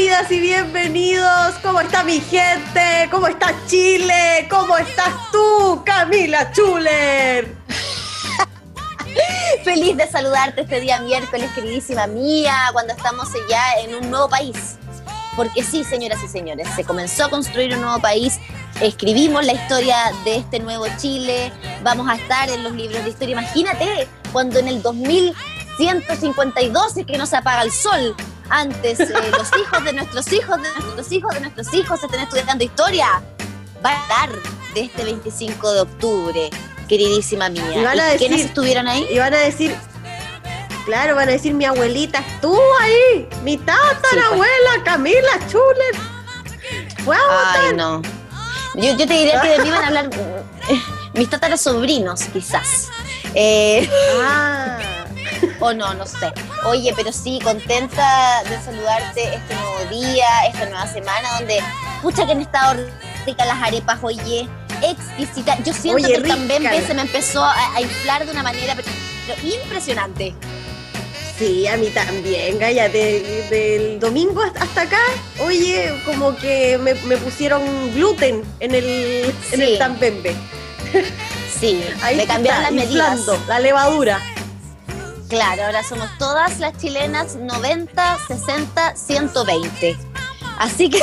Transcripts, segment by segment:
bienvenidas y bienvenidos. ¿Cómo está mi gente? ¿Cómo está Chile? ¿Cómo estás tú, Camila Chuler? Feliz de saludarte este día miércoles, queridísima mía, cuando estamos ya en un nuevo país. Porque sí, señoras y señores, se comenzó a construir un nuevo país, escribimos la historia de este nuevo Chile, vamos a estar en los libros de historia. Imagínate cuando en el 2152 es que no se apaga el sol, antes eh, los hijos de nuestros hijos, de nuestros hijos, de nuestros hijos estén estudiando historia. Va a estar de este 25 de octubre, queridísima mía. ¿Y, quiénes estuvieron ahí? Y van a decir, claro, van a decir mi abuelita estuvo ahí, mi tatarabuela pues. Camila Chuler. Fue Ay, no. Yo, te diría que de mí van a hablar mis sobrinos, quizás. Eh, ah. o no, no sé. Oye, pero sí, contenta de saludarte este nuevo día, esta nueva semana, donde, pucha que han estado ricas las arepas, oye, exquisita. Yo siento que también se me empezó a, inflar de una manera impresionante. Sí, a mí también, Gaya, del domingo hasta acá, oye, como que me, pusieron gluten en el, en el tambembe. Sí, Ahí me cambiaron las medidas. La levadura. Claro, ahora somos todas las chilenas 90, 60, 120. Así que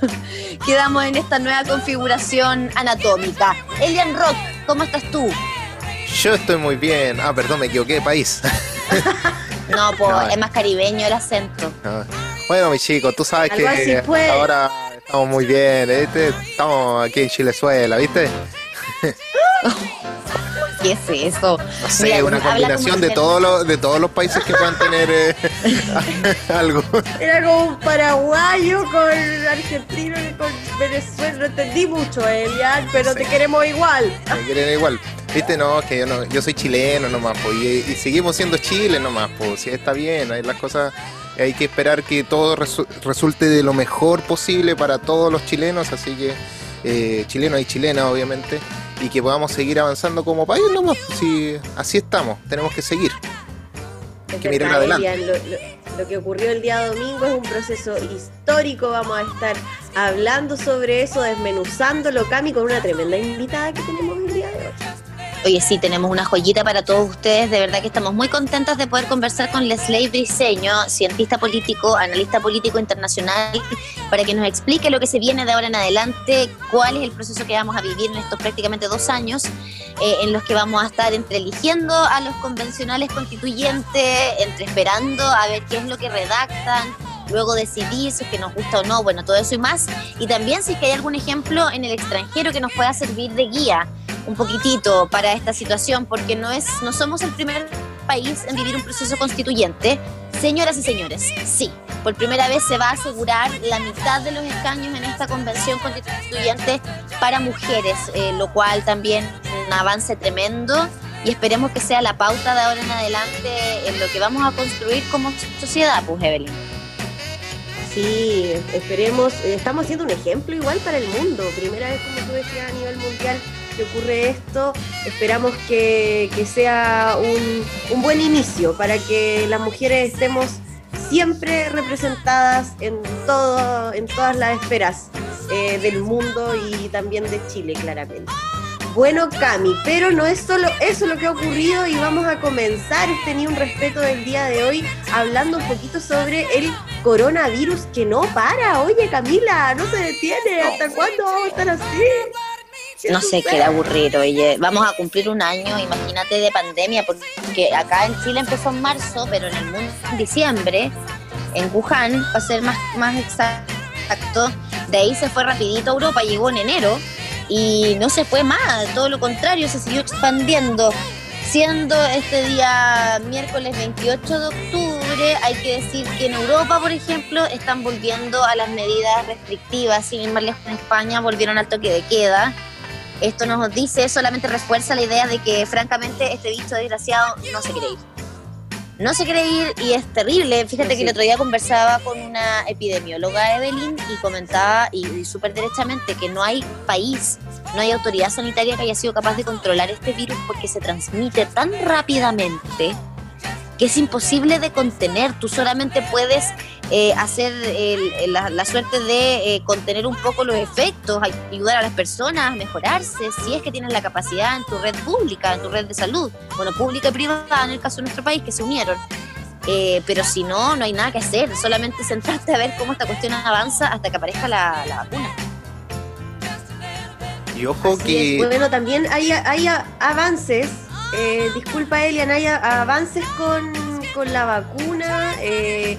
quedamos en esta nueva configuración anatómica. Elian Rock, ¿cómo estás tú? Yo estoy muy bien. Ah, perdón, me equivoqué de país. no, pues es más caribeño el acento. Bueno, mi chico, tú sabes que ahora estamos muy bien. ¿viste? Estamos aquí en Chilezuela, ¿viste? ¿Qué es eso? No sé, una combinación de, todos los, de todos los países que puedan tener eh, algo. Era como un paraguayo con argentino y con Venezuela. No entendí mucho, Elian, pero te queremos igual. Te quieren igual. Viste, no, que yo, no, yo soy chileno nomás, pues, y, seguimos siendo Chile nomás, pues, si está bien, hay las cosas, hay que esperar que todo resulte de lo mejor posible para todos los chilenos, así que eh, chilenos y chilenas, obviamente y que podamos seguir avanzando como país nomás. Si así estamos, tenemos que seguir. Hay que mirar adelante. Lo, que ocurrió el día domingo es un proceso histórico. Vamos a estar hablando sobre eso, desmenuzándolo, Cami, con una tremenda invitada que tenemos el día de hoy. Oye, sí, tenemos una joyita para todos ustedes. De verdad que estamos muy contentos de poder conversar con Leslie Briseño, cientista político, analista político internacional, para que nos explique lo que se viene de ahora en adelante, cuál es el proceso que vamos a vivir en estos prácticamente dos años, eh, en los que vamos a estar entre eligiendo a los convencionales constituyentes, entre esperando a ver qué es lo que redactan, luego decidir si es que nos gusta o no, bueno, todo eso y más. Y también si es que hay algún ejemplo en el extranjero que nos pueda servir de guía un poquitito para esta situación, porque no, es, no somos el primer país en vivir un proceso constituyente. Señoras y señores, sí, por primera vez se va a asegurar la mitad de los escaños en esta convención constituyente para mujeres, eh, lo cual también un avance tremendo y esperemos que sea la pauta de ahora en adelante en lo que vamos a construir como sociedad, pues Evelyn. Sí, esperemos, estamos siendo un ejemplo igual para el mundo, primera vez como tú decías a nivel mundial que ocurre esto. Esperamos que, sea un, buen inicio para que las mujeres estemos siempre representadas en, todo, en todas las esferas eh, del mundo y también de Chile, claramente. Bueno, Cami, pero no es solo eso lo que ha ocurrido y vamos a comenzar este Ni un Respeto del día de hoy hablando un poquito sobre el coronavirus que no para. Oye, Camila, no se detiene. ¿Hasta cuándo vamos a estar así? no sé, qué aburrido. Oye, vamos a cumplir un año, imagínate, de pandemia, porque acá en Chile empezó en marzo, pero en el mundo en diciembre, en Wuhan, para ser más, más exacto, de ahí se fue rapidito a Europa, llegó en enero y no se fue más, todo lo contrario, se siguió expandiendo. Siendo este día miércoles 28 de octubre, hay que decir que en Europa, por ejemplo, están volviendo a las medidas restrictivas. Sin embargo, en España volvieron al toque de queda. Esto nos dice, solamente refuerza la idea de que francamente este bicho desgraciado no se quiere ir. No se quiere ir y es terrible. Fíjate que el otro día conversaba con una epidemióloga, Evelyn, y comentaba, y, súper derechamente, que no hay país, no hay autoridad sanitaria que haya sido capaz de controlar este virus porque se transmite tan rápidamente que es imposible de contener. Tú solamente puedes eh, hacer la, suerte de eh, contener un poco los efectos, ayudar a las personas a mejorarse, si es que tienes la capacidad en tu red pública, en tu red de salud, bueno, pública y privada en el caso de nuestro país, que se unieron. Eh, pero si no, no hay nada que hacer, solamente sentarte a ver cómo esta cuestión avanza hasta que aparezca la, vacuna. Y ojo que... Bueno, también hay, hay avances, disculpa Elian, hay avances con, con la vacuna. Eh,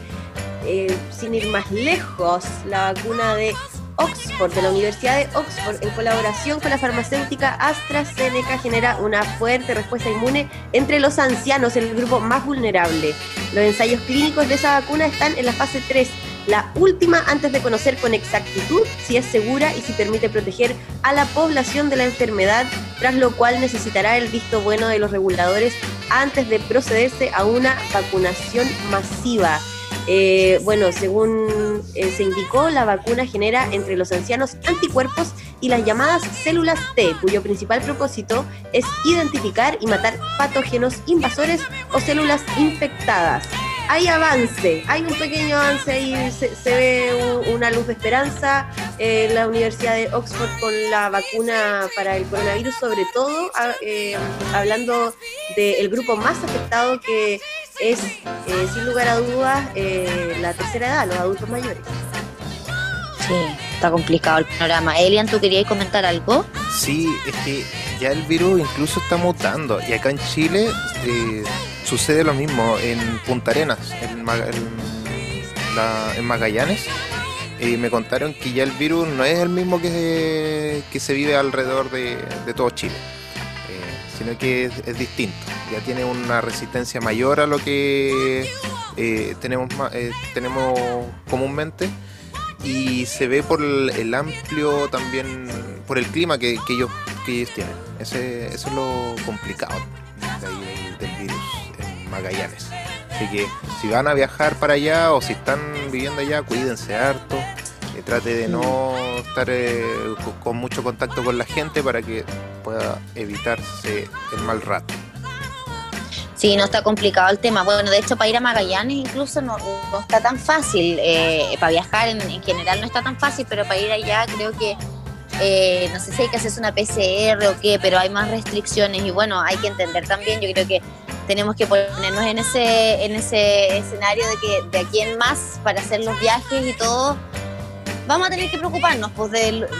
eh, sin ir más lejos, la vacuna de Oxford, de la Universidad de Oxford, en colaboración con la farmacéutica AstraZeneca, genera una fuerte respuesta inmune entre los ancianos, el grupo más vulnerable. Los ensayos clínicos de esa vacuna están en la fase 3, la última antes de conocer con exactitud si es segura y si permite proteger a la población de la enfermedad, tras lo cual necesitará el visto bueno de los reguladores antes de procederse a una vacunación masiva. Eh, bueno, según eh, se indicó, la vacuna genera entre los ancianos anticuerpos y las llamadas células T, cuyo principal propósito es identificar y matar patógenos invasores o células infectadas hay avance, hay un pequeño avance y se, ve una luz de esperanza en la Universidad de Oxford con la vacuna para el coronavirus, sobre todo eh, hablando del grupo más afectado que es, eh, sin lugar a dudas, eh, la tercera edad, los adultos mayores. Sí, está complicado el panorama. Elian, ¿tú querías comentar algo? Sí, es que ya el virus incluso está mutando y acá en Chile sucede lo mismo en Punta Arenas, en, Magallanes. Y me contaron que ya el virus no es el mismo que, que se vive alrededor de, todo Chile, eh, sino que es, distinto. Ya tiene una resistencia mayor a lo que eh, tenemos, eh, tenemos comúnmente y se ve por el, amplio también, por el clima que, ellos, que ellos tienen. Ese, eso es lo complicado del virus. Magallanes. Así que si van a viajar para allá o si están viviendo allá, cuídense harto. Eh, trate de no estar eh, con mucho contacto con la gente para que pueda evitarse el mal rato. Sí, no está complicado el tema. Bueno, de hecho, para ir a Magallanes incluso no, está tan fácil. Eh, para viajar en, general no está tan fácil, pero para ir allá creo que, no sé si hay que hacerse una PCR o qué, pero hay más restricciones y bueno, hay que entender también, yo creo que tenemos que ponernos en ese, en ese escenario de que de aquí en más, para hacer los viajes y todo, vamos a tener que preocuparnos, pues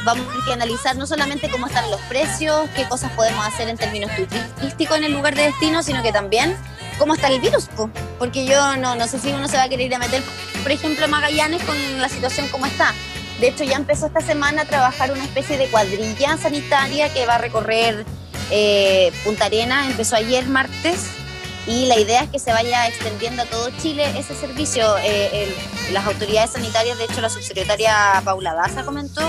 vamos a tener que analizar no solamente cómo están los precios, qué cosas podemos hacer en términos turísticos en el lugar de destino, sino que también cómo está el virus, porque yo no, no sé si uno se va a querer ir a meter, por ejemplo, a Magallanes con la situación como está. De hecho, ya empezó esta semana a trabajar una especie de cuadrilla sanitaria que va a recorrer eh, Punta Arena, empezó ayer martes y la idea es que se vaya extendiendo a todo Chile ese servicio. Eh, las autoridades sanitarias, de hecho la subsecretaria Paula Daza comentó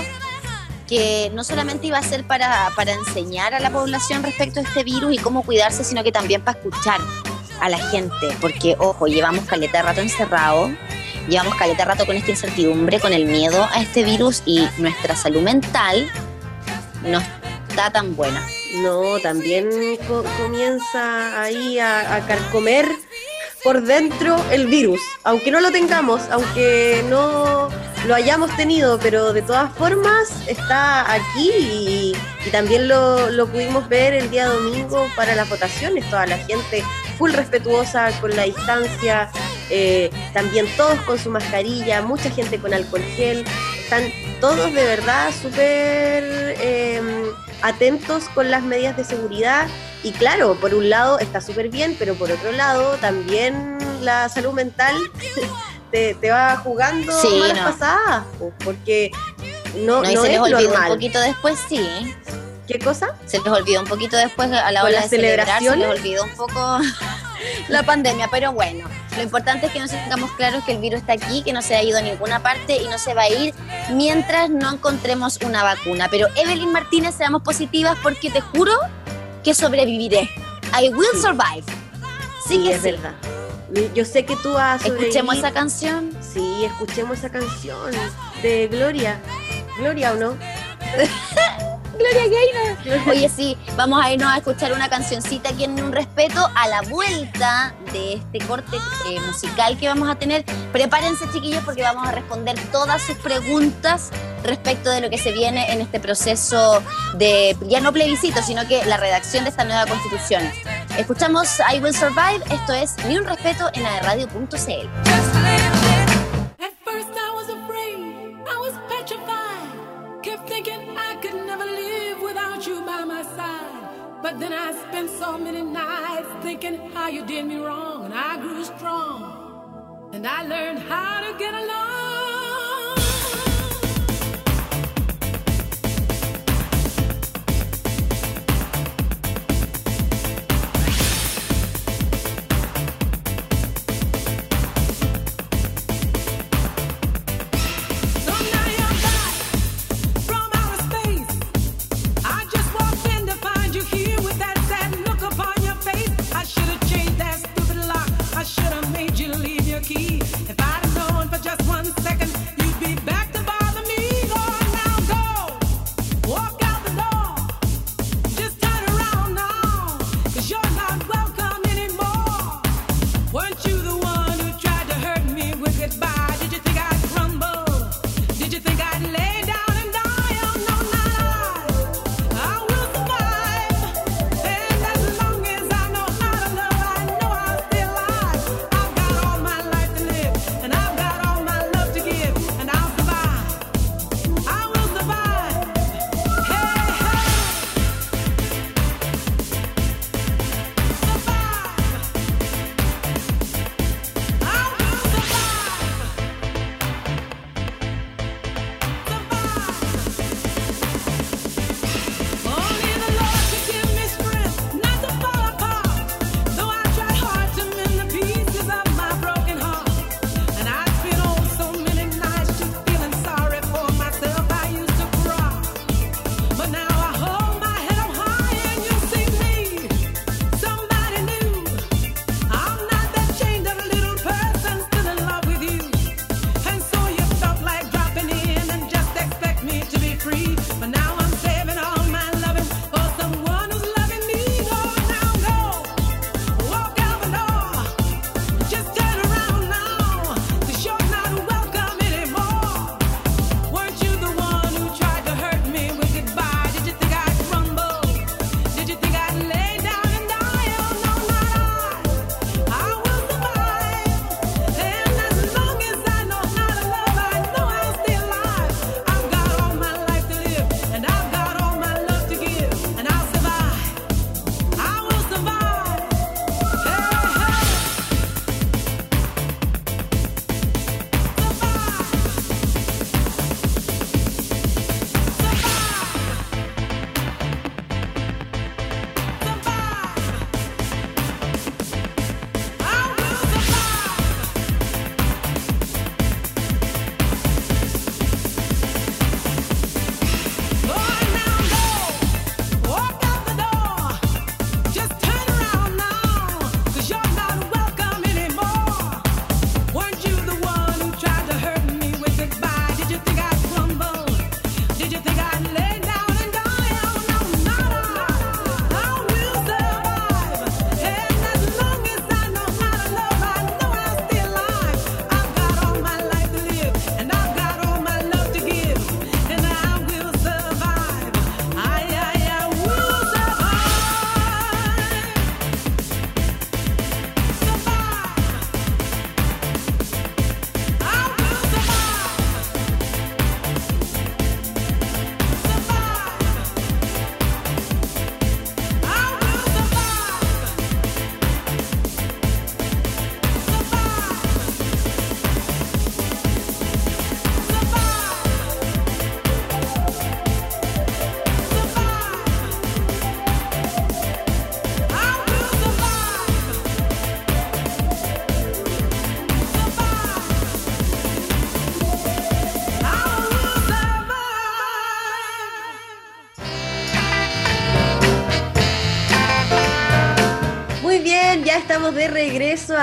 que no solamente iba a ser para, para enseñar a la población respecto a este virus y cómo cuidarse, sino que también para escuchar a la gente, porque ojo, llevamos caleta de rato encerrado, llevamos caleta de rato con esta incertidumbre, con el miedo a este virus y nuestra salud mental no está tan buena. No, también comienza ahí a, a, carcomer por dentro el virus, aunque no lo tengamos, aunque no lo hayamos tenido, pero de todas formas está aquí y, también lo, lo, pudimos ver el día domingo para las votaciones, toda la gente full respetuosa con la distancia, eh, también todos con su mascarilla, mucha gente con alcohol gel, están todos de verdad súper... Eh, atentos con las medidas de seguridad. Y claro, por un lado está súper bien, pero por otro lado también la salud mental te, va jugando malas pasadas, porque no, no, se les olvidó un poquito después, sí. ¿Qué cosa? Se les olvidó un poquito después a la hora de celebrar, se les olvidó un poco la pandemia, pero bueno, lo importante es que nos tengamos claros que el virus está aquí, que no se ha ido a ninguna parte y no se va a ir mientras no encontremos una vacuna. Pero Evelyn Martínez, seamos positivas porque te juro que sobreviviré. I will survive. Sí, es verdad. Yo sé que tú has Escuchemos esa canción. Sí, escuchemos esa canción de Gloria. Gloria o no? Gloria Gaynor. Oye, sí, vamos a irnos a escuchar una cancioncita aquí en Un Respeto a la vuelta de este corte eh, musical que vamos a tener. Prepárense, chiquillos, porque vamos a responder todas sus preguntas respecto de lo que se viene en este proceso de, ya no plebiscito, sino que la redacción de esta nueva constitución. Escuchamos I Will Survive, esto es Ni un respeto en aerradio.cl. But then I spent so many nights thinking how you did me wrong, and I grew strong, and I learned how to get along.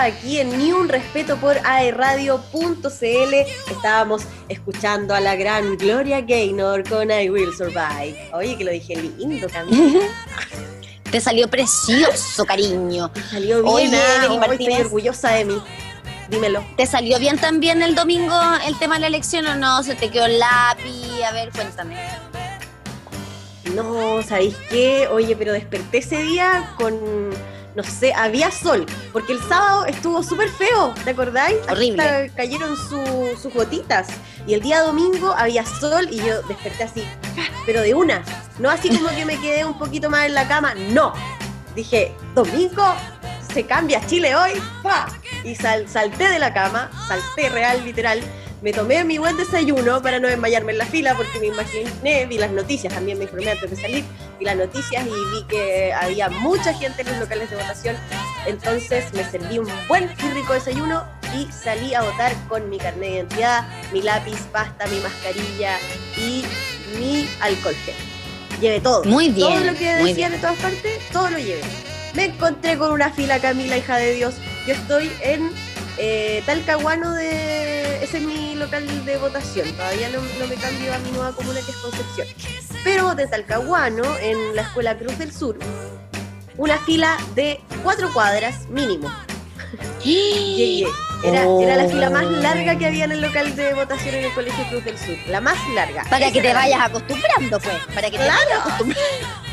Aquí en Ni Un Respeto por aerradio.cl. Estábamos escuchando a la gran Gloria Gaynor con I Will Survive. Oye, que lo dije lindo también. Te salió precioso, cariño. Te salió bien, Evelyn Martínez. estoy orgullosa de mí. Dímelo. ¿Te salió bien también el domingo el tema de la elección o no? ¿Se te quedó el lápiz? A ver, cuéntame. No, ¿sabéis qué? Oye, pero desperté ese día con, no sé, había sol, porque el sábado estuvo súper feo, ¿te acordáis? Horrible. Hasta cayeron su- sus gotitas. Y el día domingo había sol y yo desperté así, pero de una. No así como que me quedé un poquito más en la cama, no. Dije, domingo, se cambia Chile hoy, ¡pa! Y sal- salté de la cama, salté real, literal. Me tomé mi buen desayuno para no desmayarme en la fila porque me imaginé, vi las noticias, también me informé antes de salir, vi las noticias y vi que había mucha gente en los locales de votación. Entonces me serví un buen y rico desayuno y salí a votar con mi carnet de identidad, mi lápiz, pasta, mi mascarilla y mi alcohol gel. Llevé todo. Muy bien, Todo lo que decían de todas partes, todo lo llevé. Me encontré con una fila, Camila, hija de Dios. Yo estoy en eh, Talcahuano de... Ese es mi local de votación. Todavía no, no me cambio a mi nueva comuna que es Concepción. Pero de Talcahuano, en la Escuela Cruz del Sur, una fila de cuatro cuadras mínimo. Llegué. Era, era la fila más larga que había en el local de votación en el Colegio Cruz del Sur. La más larga. Para Esa que te vayas acostumbrando, pues. Para que te Claro. vayas acostumbrando.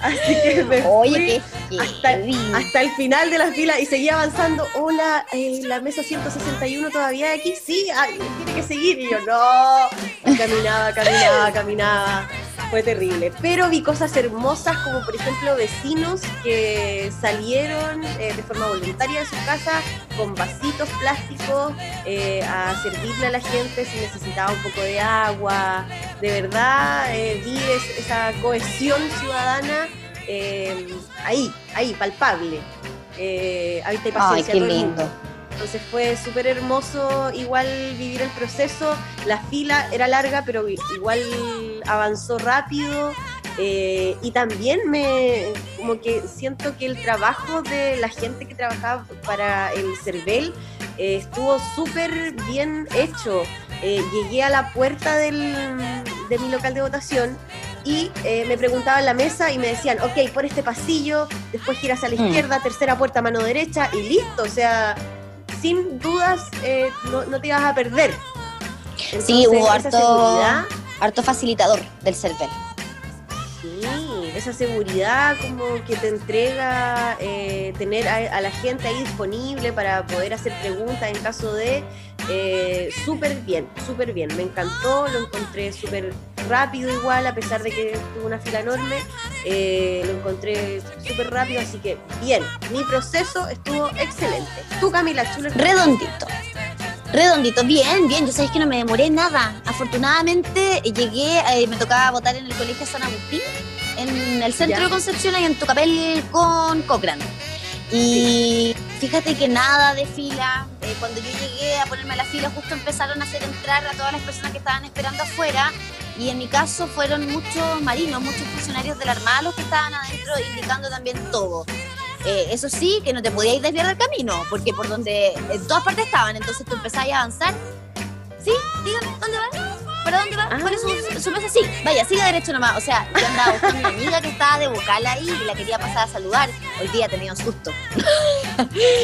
Así que me fui hasta, el final de la fila y seguía avanzando. Hola, eh, la mesa 161 todavía aquí. Sí, ay, tiene que seguir. Y yo, no. Caminaba, caminaba, caminaba. Fue terrible. Pero vi cosas hermosas, como por ejemplo vecinos que salieron eh, de forma voluntaria de su casa con vasitos plásticos eh, a servirle a la gente si necesitaba un poco de agua. De verdad, eh, vi es- esa cohesión ciudadana eh, ahí, ahí, palpable. Eh, habita y Ay, paciencia qué lindo. Entonces fue súper hermoso igual vivir el proceso. La fila era larga, pero igual avanzó rápido. eh, y también me como que siento que el trabajo de la gente que trabajaba para el CERVEL eh, estuvo súper bien hecho. Eh, llegué a la puerta del, de mi local de votación y eh, me preguntaban la mesa y me decían, ok, por este pasillo, después giras a la Mm. izquierda, tercera puerta, mano derecha y listo. O sea, sin dudas eh, no, no te ibas a perder. Sí, hubo harto, seguridad, harto facilitador del CERVEL. sí, esa seguridad como que te entrega eh, tener a, a la gente ahí disponible para poder hacer preguntas en caso de eh, súper bien, súper bien. Me encantó, lo encontré súper rápido igual, a pesar de que tuvo una fila enorme, eh, lo encontré súper rápido, así que bien, mi proceso estuvo excelente. Tú, Camila Chulo, Redondito. Redondito, bien, bien. Yo sabéis que no me demoré nada. Afortunadamente llegué, eh, me tocaba votar en el colegio San Agustín, en el centro Ya. de Concepción y en Tucapel con Cochrane. Y fíjate que nada de fila. eh, cuando yo llegué a ponerme a la fila, justo empezaron a hacer entrar a todas las personas que estaban esperando afuera. Y en mi caso fueron muchos marinos, muchos funcionarios de la Armada los que estaban adentro indicando también todo. Eh, eso sí, que no te podías desviar del camino, porque por donde en todas partes estaban, entonces tú empezabas a avanzar. ¿Sí? Dígame, ¿dónde vas? ¿Para dónde vas? Ah. ¿Cuál es su, su mesa? Sí, vaya, siga derecho nomás. O sea, yo andaba buscando a mi amiga que estaba de vocal ahí y la quería pasar a saludar. Hoy día tenía un susto.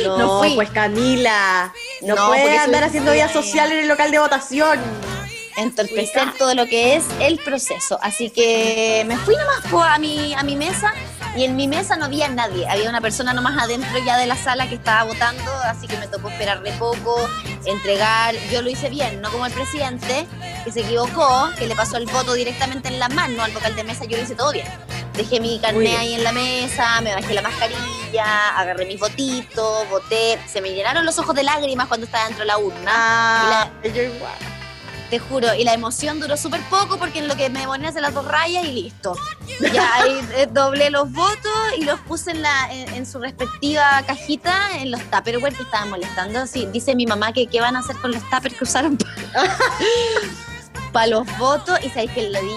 No, No fui. pues Camila, no, No, puedes andar haciendo vida social en el local de votación. Entorpecer todo lo que es el proceso. Así que me fui nomás po, a mi, a mi mesa y en mi mesa no había nadie. Había una persona nomás adentro ya de la sala que estaba votando, así que me tocó esperar de poco, entregar. Yo lo hice bien, no como el presidente que se equivocó, que le pasó el voto directamente en la mano al vocal de mesa. Yo lo hice todo bien. Dejé mi bien. ahí en la mesa, me bajé la mascarilla, agarré mis votitos, voté. Se me llenaron los ojos de lágrimas cuando estaba dentro de la urna. Ah, yo igual. Te juro, y la emoción duró súper poco porque en lo que me demoré hacer las dos rayas y listo. Ya ahí eh, doblé los votos y los puse en, la, en, en su respectiva cajita en los tupperware que estaban molestando. Así, dice mi mamá que qué van a hacer con los tuppers que usaron para los votos y sabéis que le di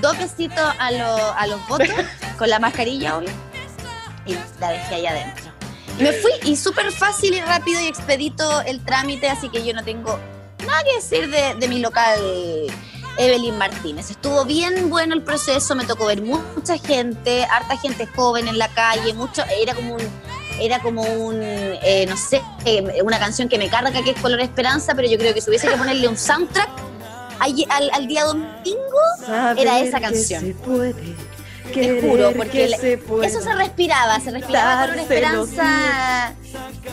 dos besitos a, lo- a los votos con la mascarilla, obvio, y la dejé ahí adentro. Me fui y súper fácil y rápido y expedito el trámite, así que yo no tengo nada que decir de, de mi local Evelyn Martínez. Estuvo bien bueno el proceso, me tocó ver mucha gente, harta gente joven en la calle, mucho, era como un, era como un, eh, no sé, eh, una canción que me carga que es Color Esperanza, pero yo creo que si hubiese que ponerle un soundtrack al, al, día domingo, era esa canción. se puede. Te juro, porque que se puede. eso se respiraba, se respiraba Color Dárselo Esperanza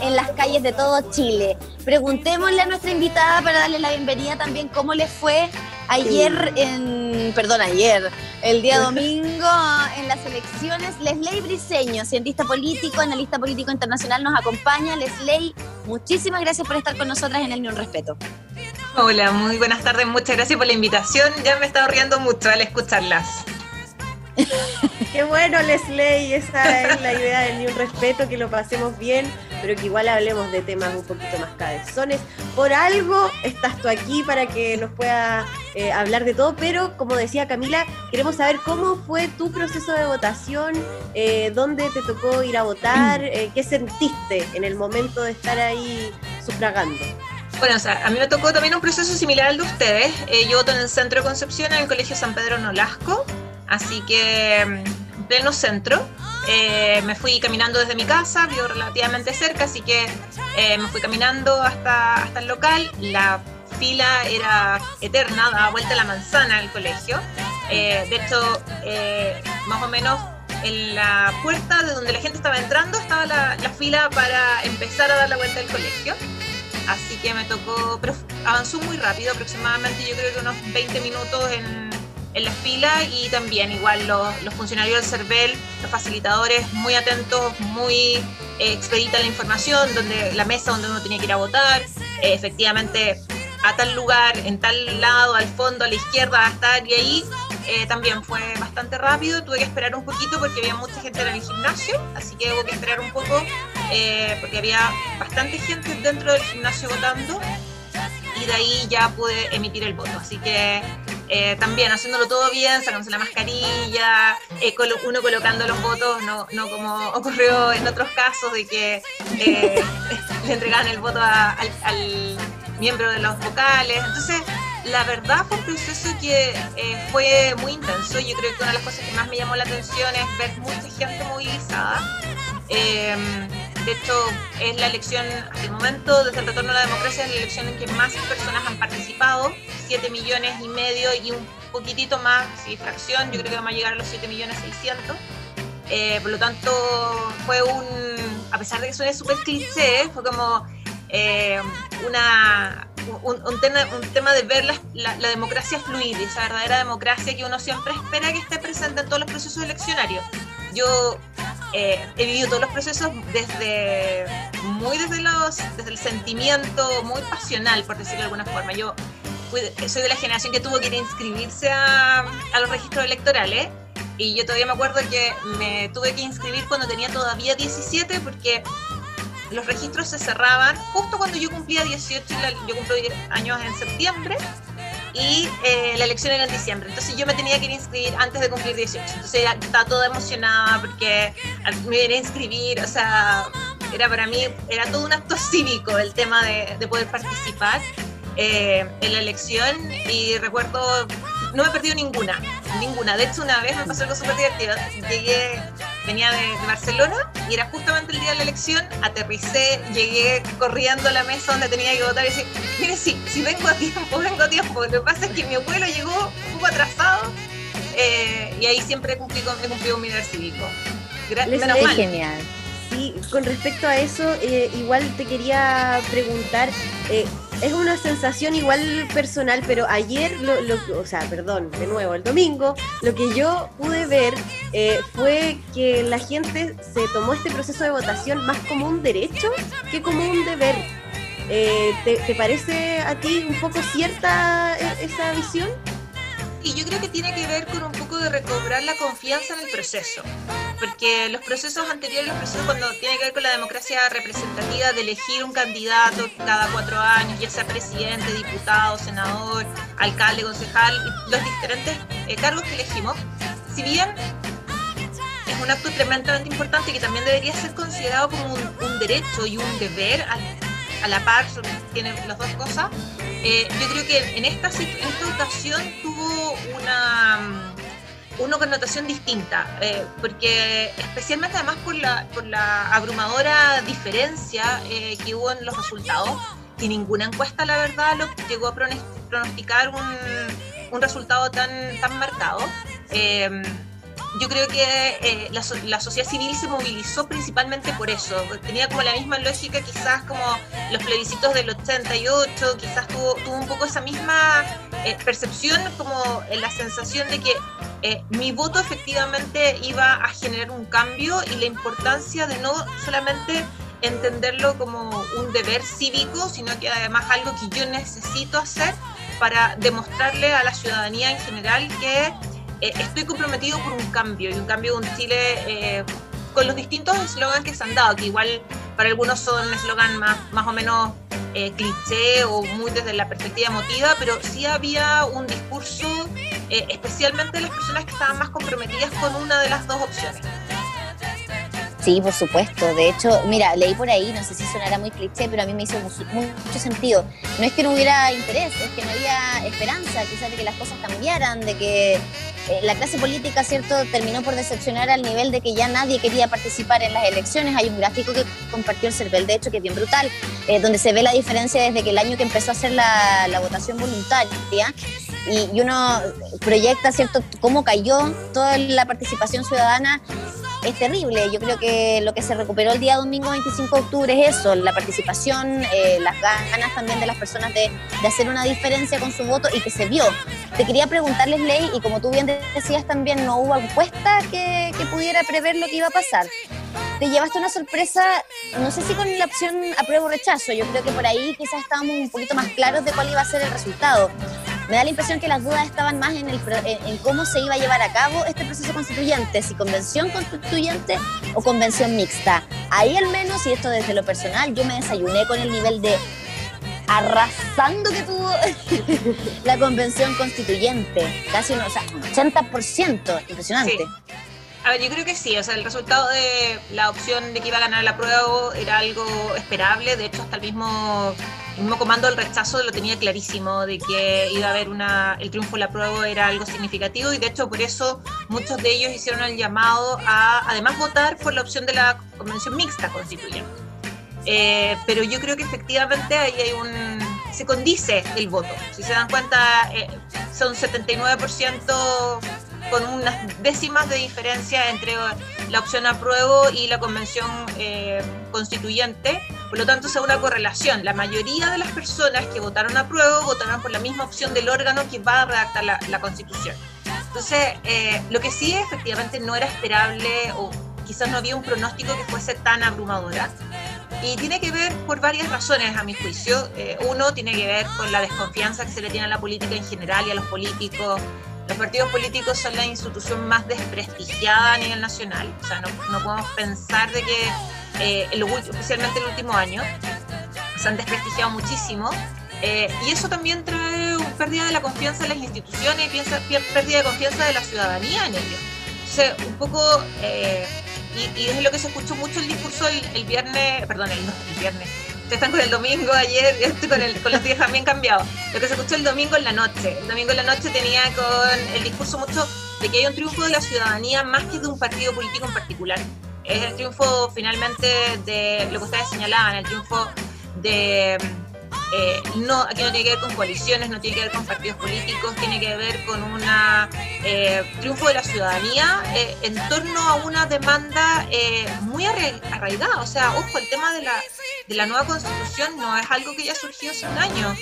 en las calles de todo Chile. Preguntémosle a nuestra invitada para darle la bienvenida también cómo le fue ayer en, perdón, ayer, el día domingo en las elecciones. Lesley Briseño, cientista político, analista político internacional, nos acompaña. Lesley, muchísimas gracias por estar con nosotras en el Ni Un Respeto. Hola, muy buenas tardes, muchas gracias por la invitación. Ya me he estado riendo mucho al escucharlas. Qué bueno, Leslie, esa es la idea del Ni Un Respeto, que lo pasemos bien, pero que igual hablemos de temas un poquito más cabezones. Por algo estás tú aquí para que nos pueda eh, hablar de todo, pero como decía Camila, queremos saber cómo fue tu proceso de votación, eh, dónde te tocó ir a votar, eh, qué sentiste en el momento de estar ahí sufragando. Bueno, o sea, a mí me tocó también un proceso similar al de ustedes. Eh, yo voto en el centro de Concepción, en el Colegio San Pedro Nolasco, así que mm, en pleno centro. Eh, me fui caminando desde mi casa, vivo relativamente cerca, así que eh, me fui caminando hasta, hasta el local. La fila era eterna, daba vuelta la manzana al colegio. Eh, de hecho, más o menos en la puerta de donde la gente estaba entrando estaba la, la fila para empezar a dar la vuelta al colegio. Así que me tocó, pero avanzó muy rápido, aproximadamente yo creo que unos 20 minutos en, en la fila y también igual los, los funcionarios del CERVEL, los facilitadores muy atentos, muy eh, expedita la información, donde la mesa donde uno tenía que ir a votar, eh, efectivamente a tal lugar, en tal lado, al fondo, a la izquierda, a estar y ahí eh, también fue bastante rápido, tuve que esperar un poquito porque había mucha gente en el gimnasio, así que hubo que esperar un poco porque había bastante gente dentro del gimnasio votando y de ahí ya pude emitir el voto, así que eh, también haciéndolo todo bien, sacándose la mascarilla, eh, uno colocando los votos, no, no como ocurrió en otros casos de que eh, le entregaban el voto al, al miembro de los vocales. Entonces, la verdad fue un proceso que fue muy intenso. Yo creo que una de las cosas que más me llamó la atención es ver mucha gente movilizada. De hecho, es la elección, hasta el momento, desde el retorno a la democracia, es la elección en que más personas han participado, 7 millones y medio y un poquitito más, si fracción, yo creo que vamos a llegar a los 7 millones 600. Eh, por lo tanto, fue un, a pesar de que suene súper cliché, fue como eh, una, un, un tema, un tema de ver la, la- la democracia fluir, esa verdadera democracia que uno siempre espera que esté presente en todos los procesos eleccionarios. Yo eh, he vivido todos los procesos desde muy desde los desde el sentimiento muy pasional por decirlo de alguna forma. Yo soy de la generación que tuvo que ir a inscribirse a, los registros electorales y yo todavía me acuerdo que me tuve que inscribir cuando tenía todavía 17 porque los registros se cerraban justo cuando yo cumplía 18 y la- yo cumplo 10 años en septiembre y eh, la elección era en diciembre. Entonces yo me tenía que ir a inscribir antes de cumplir 18. Entonces estaba toda emocionada porque me iba a inscribir, o sea, era para mí, era todo un acto cívico el tema de, de poder participar eh, en la elección y recuerdo, no me he perdido ninguna, ninguna. De hecho, una vez me pasó algo súper divertido. Llegué, venía de, de Barcelona y era justamente el día de la elección, aterricé, llegué corriendo a la mesa donde tenía que votar y decía, mire, sí, si vengo a tiempo, vengo a tiempo. Lo que pasa es que mi abuelo llegó un poco atrasado eh, y ahí siempre cumplí con, he cumplido mi deber cívico. Gra- Les menos dejo. mal. Genial. Sí, con respecto a eso, eh, igual te quería preguntar, eh, es una sensación igual personal, pero ayer, lo, lo- o sea, perdón, de nuevo, el domingo, lo que yo pude ver eh, fue que la gente se tomó este proceso de votación más como un derecho que como un deber. Eh, ¿te, te parece a ti un poco cierta eh, esa visión? Y yo creo que tiene que ver con un poco de recobrar la confianza en el proceso. Porque los procesos anteriores, los procesos cuando tiene que ver con la democracia representativa, de elegir un candidato cada cuatro años, ya sea presidente, diputado, senador, alcalde, concejal, los diferentes eh, cargos que elegimos, si bien es un acto tremendamente importante que también debería ser considerado como un, derecho y un deber a, a la par, tiene las dos cosas. Eh, yo creo que en esta, en esta ocasión tuvo una una connotación distinta, eh, porque especialmente además por la, por la abrumadora diferencia eh, que hubo en los resultados, que ninguna encuesta, la verdad, lo, llegó a pronosticar un, un resultado tan, tan marcado. Eh, yo creo que la, la, sociedad civil se movilizó principalmente por eso. Tenía como la misma lógica, quizás como los plebiscitos del 88, quizás tuvo, un poco esa misma percepción, como la sensación de que eh, mi voto efectivamente iba a generar un cambio y la importancia de no solamente entenderlo como un deber cívico, sino que además algo que yo necesito hacer para demostrarle a la ciudadanía en general que eh, estoy comprometido por un cambio y un cambio de un Chile eh, con los distintos eslogans que se han dado, que igual para algunos son eslogans más, más o menos eh, cliché o muy desde la perspectiva emotiva, pero sí había un discurso, especialmente de las personas que estaban más comprometidas con una de las dos opciones. Sí, por supuesto. De hecho, mira, leí por ahí, no sé si sonará muy cliché, pero a mí me hizo mucho sentido. No es que no hubiera interés, es que no había esperanza, quizás de que las cosas cambiaran, de que eh, la clase política, ¿cierto?, terminó por decepcionar al nivel de que ya nadie quería participar en las elecciones. Hay un gráfico que compartió el CERVEL, de hecho, que es bien brutal, eh, donde se ve la diferencia desde que el año que empezó a hacer la, votación voluntaria y, y, uno proyecta, ¿cierto?, cómo cayó toda la participación ciudadana es terrible. Yo creo que lo que se recuperó el día domingo 25 de octubre es eso, la participación, eh, las ganas también de las personas de, hacer una diferencia con su voto y que se vio. Te quería preguntarles, Ley, y como tú bien decías también, no hubo encuesta que, que pudiera prever lo que iba a pasar. Te llevaste una sorpresa, no sé si con la opción apruebo o rechazo, yo creo que por ahí quizás estábamos un poquito más claros de cuál iba a ser el resultado me da la impresión que las dudas estaban más en, el, en, cómo se iba a llevar a cabo este proceso constituyente, si convención constituyente o convención mixta. Ahí al menos, y esto desde lo personal, yo me desayuné con el nivel de arrasando que tuvo la convención constituyente, casi un, o sea, 80%, impresionante. A ver, yo creo que sí, o sea, el resultado de la opción de que iba a ganar la prueba era algo esperable, de hecho hasta el mismo el mismo comando del rechazo lo tenía clarísimo de que iba a haber una el triunfo de la prueba era algo significativo y de hecho por eso muchos de ellos hicieron el llamado a además votar por la opción de la convención mixta constituyente. Eh, pero yo creo que efectivamente ahí hay un se condice el voto. Si se dan cuenta eh, son 79% con unas décimas de diferencia entre la opción apruebo y la convención eh, constituyente. Por lo tanto, es una correlación. La mayoría de las personas que votaron apruebo votarán por la misma opción del órgano que va a redactar la, constitución. Entonces, eh, lo que sí efectivamente no era esperable o quizás no había un pronóstico que fuese tan abrumadora. Y tiene que ver por varias razones, a mi juicio. Eh, uno, tiene que ver con la desconfianza que se le tiene a la política en general y a los políticos los partidos políticos son la institución más desprestigiada a nivel nacional. O sea, no, no podemos pensar de que, eh, especialmente el último año, se han desprestigiado muchísimo. Eh, y eso también trae una pérdida de la confianza en las instituciones y pérdida de confianza de la ciudadanía en ellos. Entonces, un poco, eh, y, y, es lo que se escuchó mucho el discurso el, el viernes, perdón, el, el viernes, ustedes están con el domingo ayer, yo estoy con, el, con los días también cambiados. Lo que se escuchó el domingo en la noche. El domingo en la noche tenía con el discurso mucho de que hay un triunfo de la ciudadanía más que de un partido político en particular. Es el triunfo finalmente de lo que ustedes señalaban, el triunfo de eh, no, aquí no tiene que ver con coaliciones, no tiene que ver con partidos políticos, tiene que ver con un eh, triunfo de la ciudadanía eh, en torno a una demanda eh, muy arraigada. O sea, ojo, el tema de la, de la nueva constitución no es algo que ya surgió hace un año.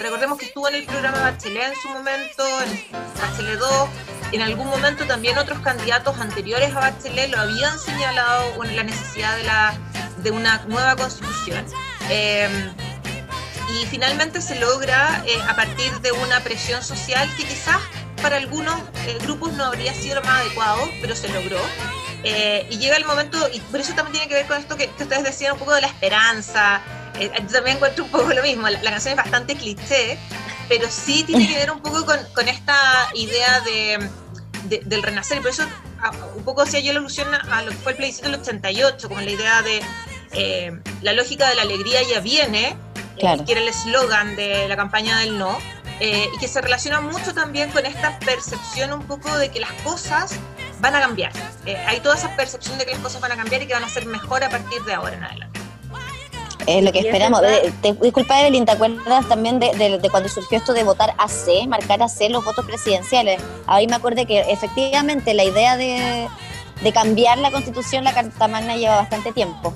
recordemos que estuvo en el programa Bachelet en su momento, en Bachelet 2, en algún momento también otros candidatos anteriores a Bachelet lo habían señalado la necesidad de, la, de una nueva constitución y finalmente se logra eh, a partir de una presión social que quizás para algunos eh, grupos no habría sido más adecuado, pero se logró. Eh, y llega el momento, y por eso también tiene que ver con esto que, ustedes decían un poco de la esperanza. yo también encuentro un poco lo mismo, la, canción es bastante cliché, pero sí tiene que ver un poco con, con esta idea de, del renacer. Y por eso un poco hacía yo la alusión a lo que fue el plebiscito del 88, como la idea de eh, la lógica de la alegría ya viene, Claro. que era el eslogan de la campaña del no, eh, y que se relaciona mucho también con esta percepción un poco de que las cosas van a cambiar. Eh, hay toda esa percepción de que las cosas van a cambiar y que van a ser mejor a partir de ahora en adelante. Es lo que esperamos. Eh, te- disculpa, Evelyn, ¿te acuerdas también de, de- de cuando surgió esto de votar AC, marcar AC los votos presidenciales? Ahí me acordé que efectivamente la idea de, de cambiar la constitución, la Carta Magna lleva bastante tiempo.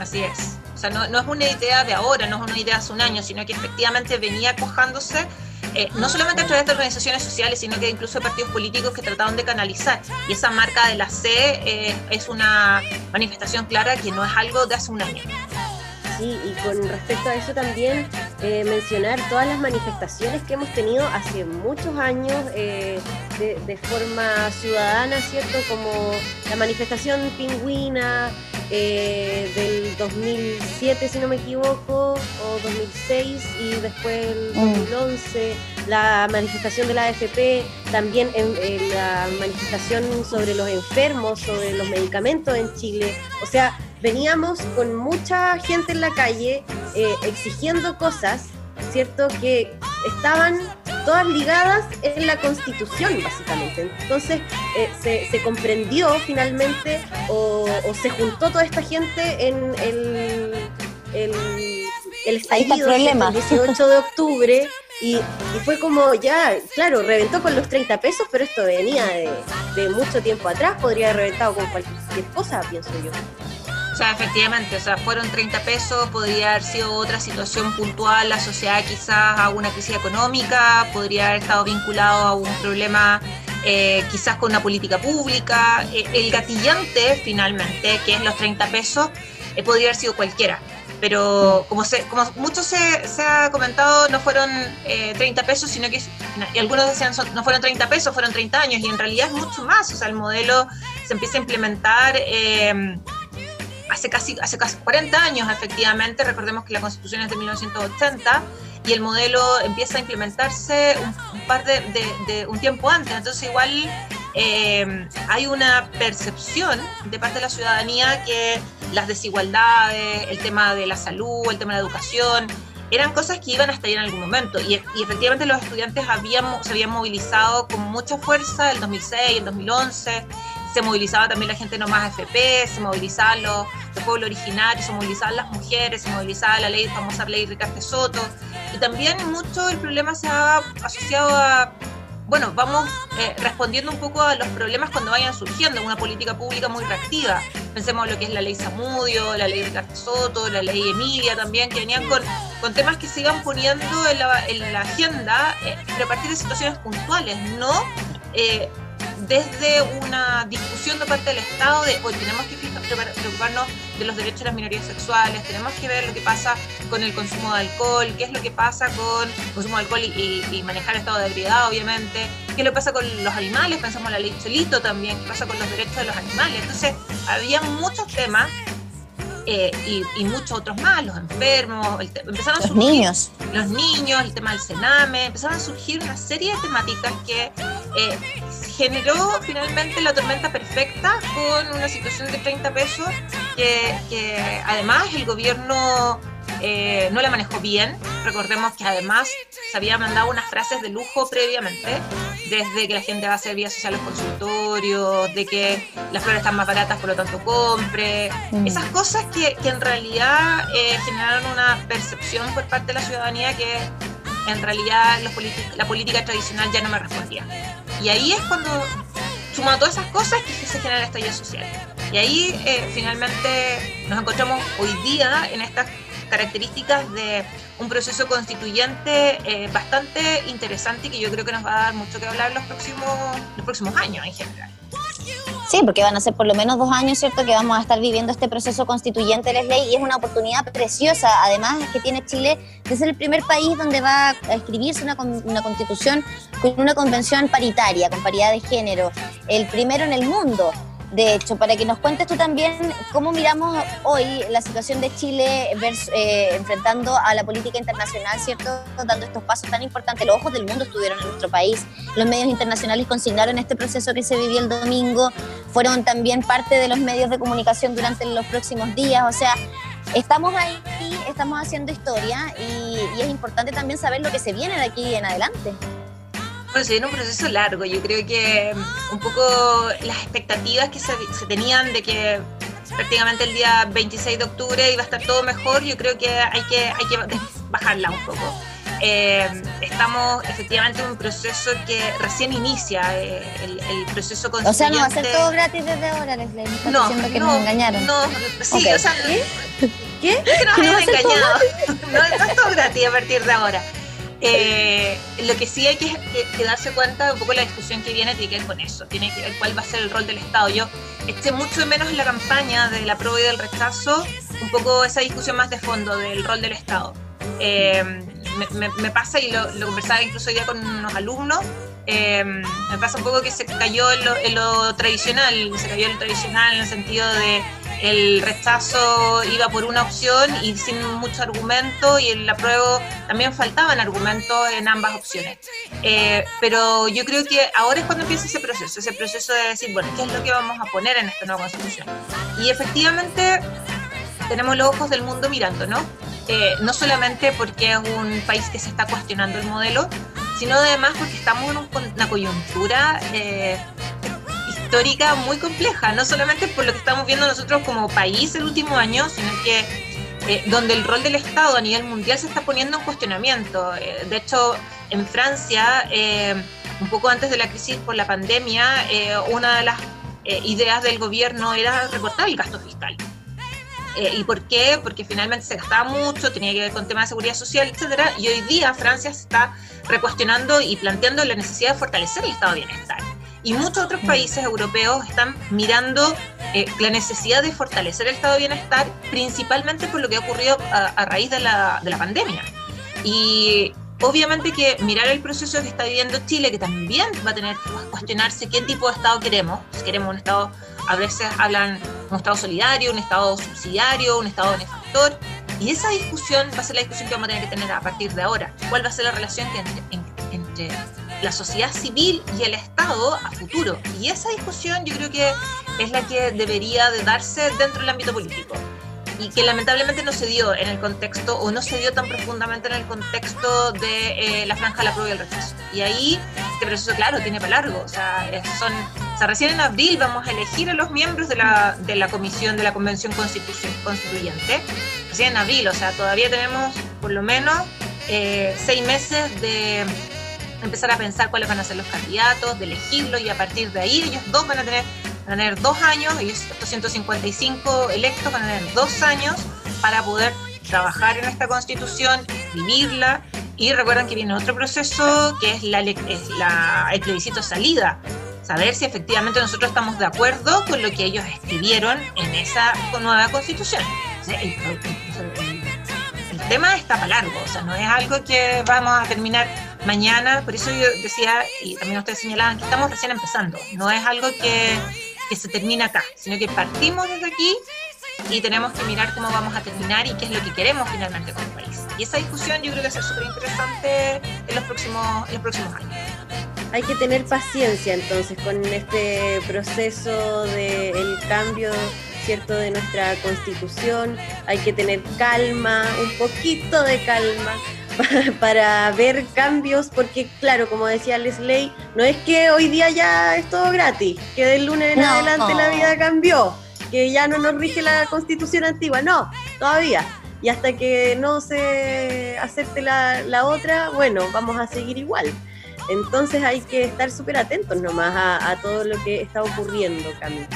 Así es. O sea, no, no es una idea de ahora, no es una idea de hace un año, sino que efectivamente venía cojándose, eh, no solamente a través de organizaciones sociales, sino que incluso de partidos políticos que trataron de canalizar. Y esa marca de la C eh, es una manifestación clara que no es algo de hace un año. Sí, y con respecto a eso también eh, mencionar todas las manifestaciones que hemos tenido hace muchos años eh, de, de forma ciudadana, ¿cierto? Como la manifestación pingüina eh, del 2007, si no me equivoco, o 2006, y después el Mm. 2011, la manifestación de la AFP, también en, en la manifestación sobre los enfermos, sobre los medicamentos en Chile. O sea, veníamos con mucha gente en la calle eh, exigiendo cosas, ¿cierto? Que estaban todas ligadas en la constitución, básicamente. Entonces, eh, se, se comprendió finalmente o, o se juntó toda esta gente en el, el, el estallido, el 18 de octubre. Y, y fue como ya, claro, reventó con los 30 pesos, pero esto venía de, de mucho tiempo atrás, podría haber reventado con cualquier cosa, pienso yo. Sea, efectivamente, o sea, fueron 30 pesos, podría haber sido otra situación puntual, asociada quizás a una crisis económica, podría haber estado vinculado a un problema eh, quizás con una política pública. Eh, el gatillante, finalmente, que es los 30 pesos, eh, podría haber sido cualquiera. Pero como, se, como mucho se, se ha comentado, no fueron eh, 30 pesos, sino que y algunos decían son- no fueron 30 pesos, fueron 30 años, y en realidad es mucho más. O sea, el modelo se empieza a implementar. Hace casi, hace casi 40 años, efectivamente. Recordemos que la Constitución es de 1980 y el modelo empieza a implementarse un, un par de, de- de un tiempo antes. Entonces, igual eh, hay una percepción de parte de la ciudadanía que las desigualdades, el tema de la salud, el tema de la educación, eran cosas que iban a estallar en algún momento. Y, y efectivamente los estudiantes habían, se habían movilizado con mucha fuerza el 2006, el 2011 se movilizaba también la gente no más FP, se movilizaban los, los pueblos originarios, se movilizaban las mujeres, se movilizaba la ley, famosa ley Ricardo Soto. Y también mucho el problema se ha asociado a, bueno, vamos eh, respondiendo un poco a los problemas cuando vayan surgiendo, una política pública muy reactiva. Pensemos en lo que es la ley Zamudio, la ley Ricardo Soto, la ley Emilia también, que venían con, con temas que se iban poniendo en la, en la agenda, eh, pero a partir de situaciones puntuales, no eh, desde una discusión de parte del Estado de hoy tenemos que preocuparnos de los derechos de las minorías sexuales, tenemos que ver lo que pasa con el consumo de alcohol, qué es lo que pasa con el consumo de alcohol y, y- y manejar estado de ebriedad, obviamente, qué es lo que pasa con los animales, pensamos en la ley Cholito también, qué pasa con los derechos de los animales. Entonces, había muchos temas eh, y, y muchos otros más, los enfermos, el empezaron a Los surgir niños. los niños, el tema del cename, empezaron a surgir una serie de temáticas que eh, generó finalmente la tormenta perfecta con una situación de 30 pesos que, que además el gobierno eh, no la manejó bien. Recordemos que además se había mandado unas frases de lujo previamente, desde que la gente va a hacer vías sociales consultorios, de que las flores están más baratas, por lo tanto compre, Mm. esas cosas que, que en realidad eh, generaron una percepción por parte de la ciudadanía que en realidad los la política tradicional ya no me respondía. Y ahí es cuando, sumado a todas esas cosas, que se genera el estallido social. Y ahí eh, finalmente nos encontramos hoy día en estas características de un proceso constituyente eh, bastante interesante que yo creo que nos va a dar mucho que hablar los próximos, los próximos años en general. Sí, porque van a ser por lo menos dos años, ¿cierto?, que vamos a estar viviendo este proceso constituyente ley y es una oportunidad preciosa, además, que tiene Chile de ser el primer país donde va a escribirse una, una constitución con una convención paritaria, con paridad de género, el primero en el mundo. De hecho, para que nos cuentes tú también cómo miramos hoy la situación de Chile eh, enfrentando a la política internacional, ¿cierto? Dando estos pasos tan importantes. Los ojos del mundo estuvieron en nuestro país. Los medios internacionales consignaron este proceso que se vivió el domingo. Fueron también parte de los medios de comunicación durante los próximos días. O sea, estamos ahí, estamos haciendo historia y es importante también saber lo que se viene de aquí en adelante. Bueno, se viene un proceso largo. Yo creo que mm, un poco las expectativas que se, tenían de que prácticamente el día 26 de octubre iba a estar todo mejor, yo creo que hay que, hay que bajarla un poco. Eh, estamos efectivamente en un proceso que recién inicia eh, el, proceso constituyente. O sea, no va a ser todo gratis desde ahora. Me no, diciendo que no, nos engañaron. No, sí, o sea, ¿qué? ¿Qué? Es que nos han engañado. No, no es todo gratis a partir de ahora. Eh, lo que sí hay que, darse cuenta de un poco la discusión que viene tiene que ver con eso, tiene que ver cuál va a ser el rol del Estado. Yo eché mucho menos en la campaña de la prueba y del rechazo un poco esa discusión más de fondo del rol del Estado. Eh, me, pasa, y lo, conversaba incluso hoy día con unos alumnos, eh, me pasa un poco que se cayó en lo, en lo tradicional, se cayó en lo tradicional en el sentido de el rechazo iba por una opción y sin mucho argumento y en la prueba también faltaban argumentos en ambas opciones. Eh, pero yo creo que ahora es cuando empieza ese proceso, ese proceso de decir, bueno, ¿qué es lo que vamos a poner en esta nueva constitución? Y efectivamente tenemos los ojos del mundo mirando, ¿no? Eh, no solamente porque es un país que se está cuestionando el modelo, sino además porque estamos en una coyuntura eh, histórica muy compleja, no solamente por lo que estamos viendo nosotros como país el último año, sino que eh, donde el rol del Estado a nivel mundial se está poniendo en cuestionamiento. Eh, de hecho, en Francia, eh, un poco antes de la crisis por la pandemia, una de las ideas del gobierno era recortar el gasto fiscal. ¿Y por qué? Porque finalmente se gastaba mucho, tenía que ver con temas de seguridad social, etcétera, y hoy día Francia se está recuestionando y planteando la necesidad de fortalecer el estado de bienestar. Y muchos otros países europeos están mirando eh, la necesidad de fortalecer el estado de bienestar, principalmente por lo que ha ocurrido a, raíz de la, de la pandemia. Y obviamente que mirar el proceso que está viviendo Chile, que también va a tener que cuestionarse qué tipo de Estado queremos. Si queremos un Estado, a veces hablan un Estado solidario, un Estado subsidiario, un Estado benefactor. Y esa discusión va a ser la discusión que vamos a tener que tener a partir de ahora. ¿Cuál va a ser la relación entre, entre la sociedad civil y el Estado a futuro. Y esa discusión yo creo que es la que debería de darse dentro del ámbito político y que lamentablemente no se dio en el contexto o no se dio tan profundamente en el contexto de eh, la franja de la prueba y el rechazo. Y ahí este proceso, claro, tiene para largo. O sea, son, o sea, recién en abril vamos a elegir a los miembros de la, de la comisión de la Convención Constituyente. Recién en abril, o sea, todavía tenemos por lo menos eh, seis meses de empezar a pensar cuáles van a ser los candidatos, de elegirlos y a partir de ahí ellos dos van a tener, tener dos años, ellos 255 electos van a tener dos años para poder trabajar en esta constitución, vivirla y recuerden que viene otro proceso que es, la, la, el plebiscito salida, saber si efectivamente nosotros estamos de acuerdo con lo que ellos escribieron en esa nueva constitución. el, el tema está para largo, o sea, no es algo que vamos a terminar mañana, por eso yo decía, y también ustedes señalaban, que estamos recién empezando, no es algo que, que se termina acá, sino que partimos desde aquí y tenemos que mirar cómo vamos a terminar y qué es lo que queremos finalmente como país. Y esa discusión yo creo que va a ser súper interesante en los próximos, en los próximos años. Hay que tener paciencia entonces con este proceso del cambio cierto de nuestra constitución, hay que tener calma, un poquito de calma para, ver cambios, porque claro, como decía Leslie, no es que hoy día ya es todo gratis, que del lunes en adelante la vida cambió, que ya no nos rige la constitución antigua, no, todavía. Y hasta que no se acepte la, la otra, bueno, vamos a seguir igual. Entonces hay que estar súper atentos nomás a, a, todo lo que está ocurriendo, Camila.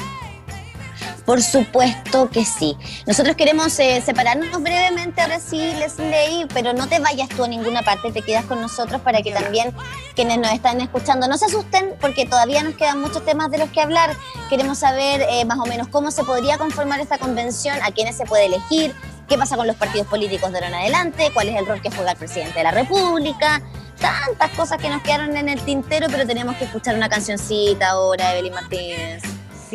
Por supuesto que sí. Nosotros queremos eh, separarnos brevemente ahora sí, Leslie, pero no te vayas tú a ninguna parte, te quedas con nosotros para que también quienes nos están escuchando no se asusten porque todavía nos quedan muchos temas de los que hablar. Queremos saber eh, más o menos cómo se podría conformar esta convención, a quiénes se puede elegir, qué pasa con los partidos políticos de ahora en adelante, cuál es el rol que juega el presidente de la República. Tantas cosas que nos quedaron en el tintero, pero tenemos que escuchar una cancioncita ahora, Evelyn Martínez.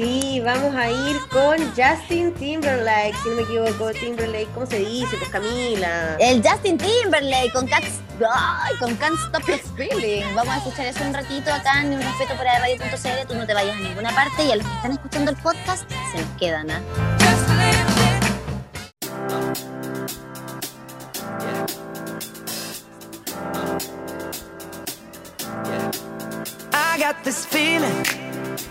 Sí, vamos a ir con Justin Timberlake, si no me equivoco, Timberlake, ¿cómo se dice? Pues Camila. El Justin Timberlake con Can't, ay, con Can't Stop This Feeling. Vamos a escuchar eso un ratito acá en Un Respeto para Radio.cl. Tú no te vayas a ninguna parte y a los que están escuchando el podcast se nos quedan, ¿ah? I got this feeling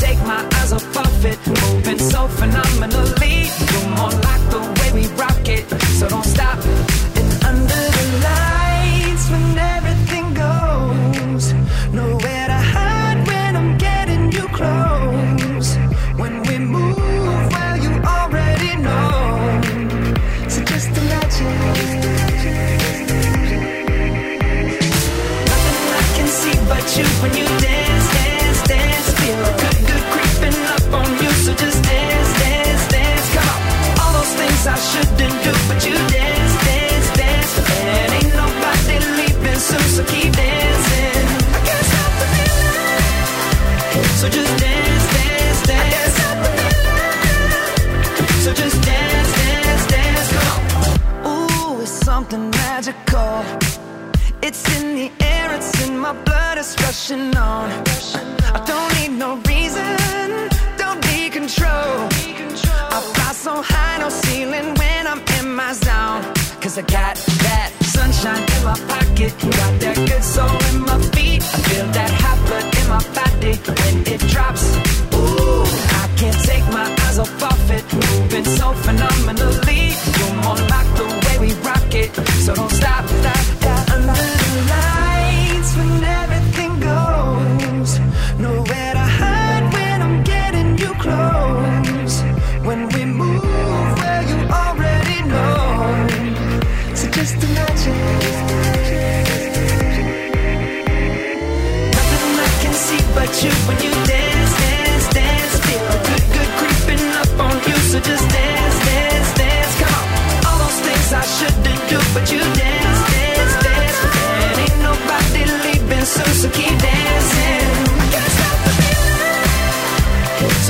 Take my eyes off of it, moving so phenomenally. You're more like the way we rock it, so don't stop. And under the lights, when everything goes, nowhere to hide when I'm getting you close. When we move, well, you already know. So just imagine. Nothing I can see but you when you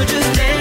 just dance,